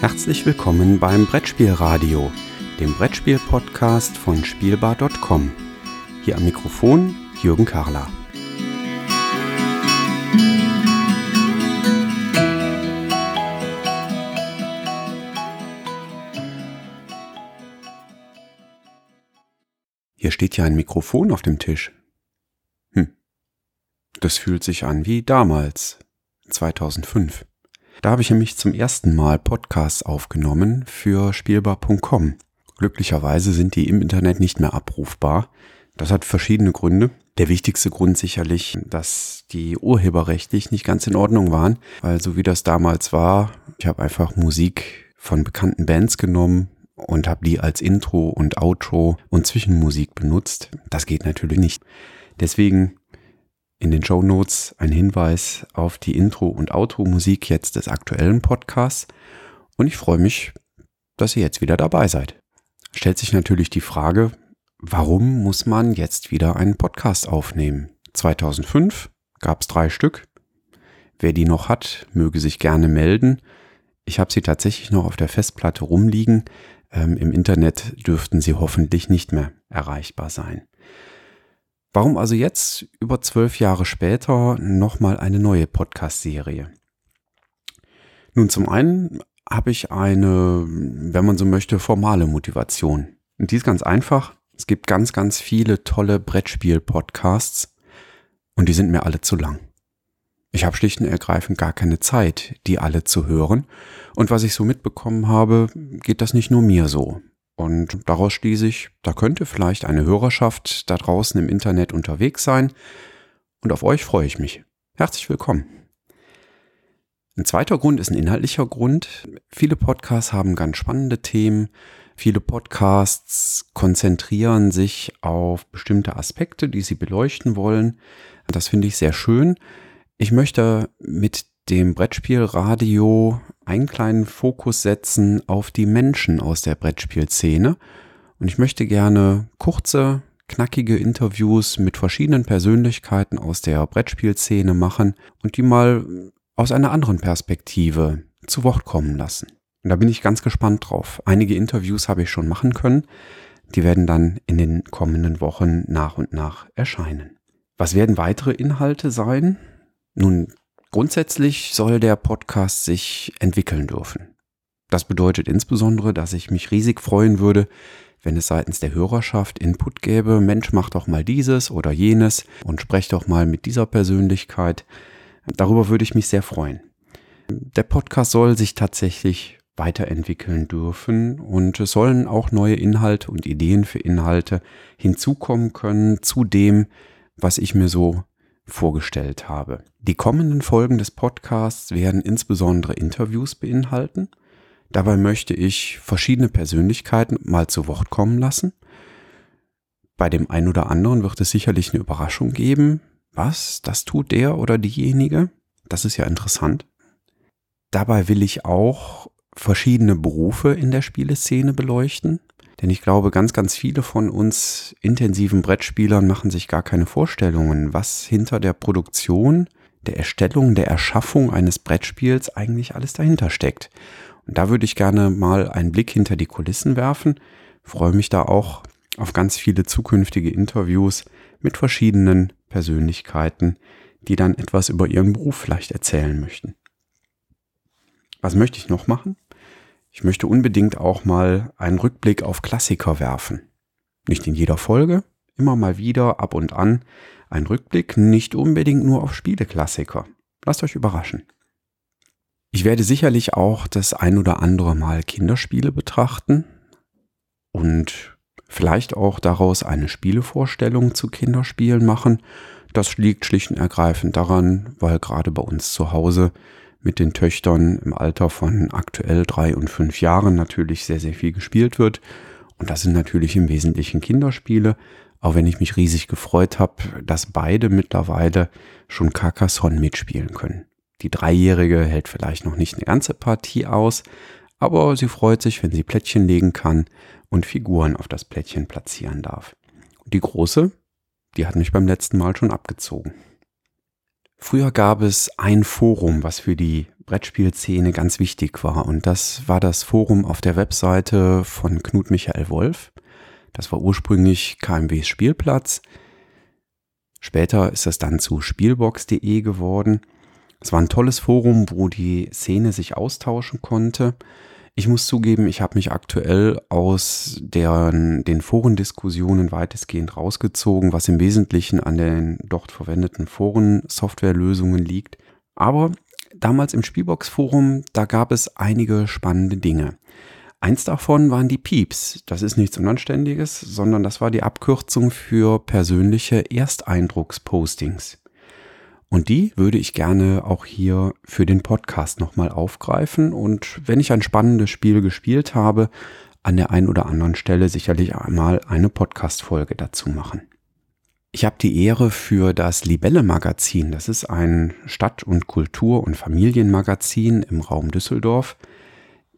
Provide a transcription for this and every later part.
Herzlich willkommen beim Brettspielradio, dem Brettspiel-Podcast von Spielbar.com. Hier am Mikrofon Jürgen Karler. Hier steht ja ein Mikrofon auf dem Tisch. Hm. Das fühlt sich an wie damals, 2005. Da habe ich nämlich zum ersten Mal Podcasts aufgenommen für spielbar.com. Glücklicherweise sind die im Internet nicht mehr abrufbar. Das hat verschiedene Gründe. Der wichtigste Grund sicherlich, dass die urheberrechtlich nicht ganz in Ordnung waren, weil so wie das damals war, ich habe einfach Musik von bekannten Bands genommen und habe die als Intro und Outro und Zwischenmusik benutzt. Das geht natürlich nicht. Deswegen in den Show Notes ein Hinweis auf die Intro- und Outro-Musik jetzt des aktuellen Podcasts. Und ich freue mich, dass ihr jetzt wieder dabei seid. Stellt sich natürlich die Frage, warum muss man jetzt wieder einen Podcast aufnehmen? 2005 gab es drei Stück. Wer die noch hat, möge sich gerne melden. Ich habe sie tatsächlich noch auf der Festplatte rumliegen. Ähm, Im Internet dürften sie hoffentlich nicht mehr erreichbar sein. Warum also jetzt, über zwölf Jahre später, nochmal eine neue Podcast-Serie? Nun, zum einen habe ich eine, wenn man so möchte, formale Motivation. Und die ist ganz einfach. Es gibt ganz, ganz viele tolle Brettspiel-Podcasts und die sind mir alle zu lang. Ich habe schlicht und ergreifend gar keine Zeit, die alle zu hören. Und was ich so mitbekommen habe, geht das nicht nur mir so. Und daraus schließe ich, da könnte vielleicht eine Hörerschaft da draußen im Internet unterwegs sein. Und auf euch freue ich mich. Herzlich willkommen. Ein zweiter Grund ist ein inhaltlicher Grund. Viele Podcasts haben ganz spannende Themen. Viele Podcasts konzentrieren sich auf bestimmte Aspekte, die sie beleuchten wollen. Das finde ich sehr schön. Ich möchte mit dem Brettspielradio einen kleinen Fokus setzen auf die Menschen aus der Brettspielszene. Und ich möchte gerne kurze, knackige Interviews mit verschiedenen Persönlichkeiten aus der Brettspielszene machen und die mal aus einer anderen Perspektive zu Wort kommen lassen. Und da bin ich ganz gespannt drauf. Einige Interviews habe ich schon machen können. Die werden dann in den kommenden Wochen nach und nach erscheinen. Was werden weitere Inhalte sein? Nun, Grundsätzlich soll der Podcast sich entwickeln dürfen. Das bedeutet insbesondere, dass ich mich riesig freuen würde, wenn es seitens der Hörerschaft Input gäbe, Mensch, mach doch mal dieses oder jenes und sprech doch mal mit dieser Persönlichkeit. Darüber würde ich mich sehr freuen. Der Podcast soll sich tatsächlich weiterentwickeln dürfen und es sollen auch neue Inhalte und Ideen für Inhalte hinzukommen können zu dem, was ich mir so vorgestellt habe. Die kommenden Folgen des Podcasts werden insbesondere Interviews beinhalten. Dabei möchte ich verschiedene Persönlichkeiten mal zu Wort kommen lassen. Bei dem einen oder anderen wird es sicherlich eine Überraschung geben. Was? Das tut der oder diejenige? Das ist ja interessant. Dabei will ich auch verschiedene Berufe in der Spieleszene beleuchten. Denn ich glaube, ganz, ganz viele von uns intensiven Brettspielern machen sich gar keine Vorstellungen, was hinter der Produktion, der Erstellung, der Erschaffung eines Brettspiels eigentlich alles dahinter steckt. Und da würde ich gerne mal einen Blick hinter die Kulissen werfen. freue mich da auch auf ganz viele zukünftige Interviews mit verschiedenen Persönlichkeiten, die dann etwas über ihren Beruf vielleicht erzählen möchten. Was möchte ich noch machen? Ich möchte unbedingt auch mal einen Rückblick auf Klassiker werfen. Nicht in jeder Folge, immer mal wieder, ab und an, ein Rückblick, nicht unbedingt nur auf Spieleklassiker. Lasst euch überraschen. Ich werde sicherlich auch das ein oder andere Mal Kinderspiele betrachten und vielleicht auch daraus eine Spielevorstellung zu Kinderspielen machen. Das liegt schlicht und ergreifend daran, weil gerade bei uns zu Hause mit den Töchtern im Alter von aktuell drei und fünf Jahren natürlich sehr, sehr viel gespielt wird. Und das sind natürlich im Wesentlichen Kinderspiele, auch wenn ich mich riesig gefreut habe, dass beide mittlerweile schon Carcassonne mitspielen können. Die Dreijährige hält vielleicht noch nicht eine ganze Partie aus, aber sie freut sich, wenn sie Plättchen legen kann und Figuren auf das Plättchen platzieren darf. Und die Große, die hat mich beim letzten Mal schon abgezogen. Früher gab es ein Forum, was für die Brettspielszene ganz wichtig war. Und das war das Forum auf der Webseite von Knut Michael Wolf. Das war ursprünglich KMWs Spielplatz. Später ist das dann zu spielbox.de geworden. Es war ein tolles Forum, wo die Szene sich austauschen konnte. Ich muss zugeben, ich habe mich aktuell aus deren, den Forendiskussionen weitestgehend rausgezogen, was im Wesentlichen an den dort verwendeten Foren-Softwarelösungen liegt. Aber damals im Spielbox-Forum, da gab es einige spannende Dinge. Eins davon waren die Pieps. Das ist nichts Unanständiges, sondern das war die Abkürzung für persönliche Ersteindruckspostings. Und die würde ich gerne auch hier für den Podcast nochmal aufgreifen und wenn ich ein spannendes Spiel gespielt habe, an der einen oder anderen Stelle sicherlich einmal eine Podcast-Folge dazu machen. Ich habe die Ehre für das Libelle Magazin, das ist ein Stadt- und Kultur- und Familienmagazin im Raum Düsseldorf,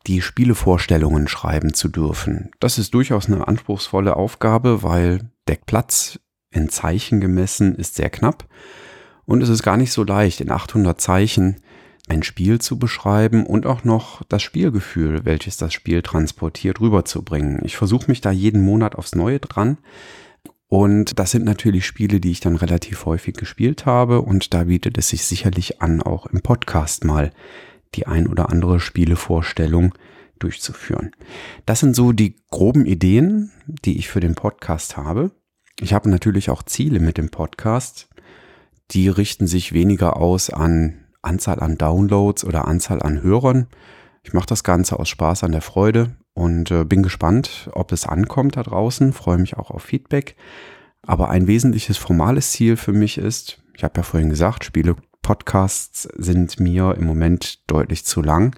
die Spielevorstellungen schreiben zu dürfen. Das ist durchaus eine anspruchsvolle Aufgabe, weil der Platz in Zeichen gemessen ist sehr knapp und es ist gar nicht so leicht, in 800 Zeichen ein Spiel zu beschreiben und auch noch das Spielgefühl, welches das Spiel transportiert, rüberzubringen. Ich versuche mich da jeden Monat aufs Neue dran. Und das sind natürlich Spiele, die ich dann relativ häufig gespielt habe. Und da bietet es sich sicherlich an, auch im Podcast mal die ein oder andere Spielevorstellung durchzuführen. Das sind so die groben Ideen, die ich für den Podcast habe. Ich habe natürlich auch Ziele mit dem Podcast die richten sich weniger aus an Anzahl an Downloads oder Anzahl an Hörern. Ich mache das Ganze aus Spaß an der Freude und äh, bin gespannt, ob es ankommt da draußen. Freue mich auch auf Feedback. Aber ein wesentliches formales Ziel für mich ist, ich habe ja vorhin gesagt, Spiele-Podcasts sind mir im Moment deutlich zu lang.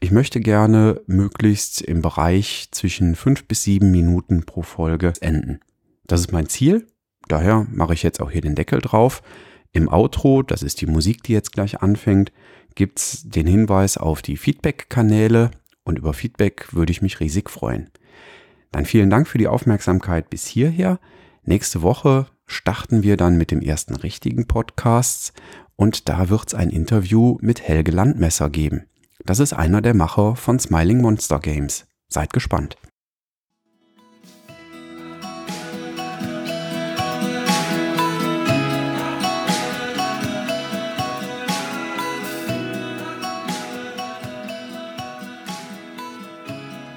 Ich möchte gerne möglichst im Bereich zwischen fünf bis sieben Minuten pro Folge enden. Das ist mein Ziel. Daher mache ich jetzt auch hier den Deckel drauf. Im Outro, das ist die Musik, die jetzt gleich anfängt, gibt es den Hinweis auf die Feedback-Kanäle und über Feedback würde ich mich riesig freuen. Dann vielen Dank für die Aufmerksamkeit bis hierher. Nächste Woche starten wir dann mit dem ersten richtigen Podcast und da wird es ein Interview mit Helge Landmesser geben. Das ist einer der Macher von Smiling Monster Games. Seid gespannt.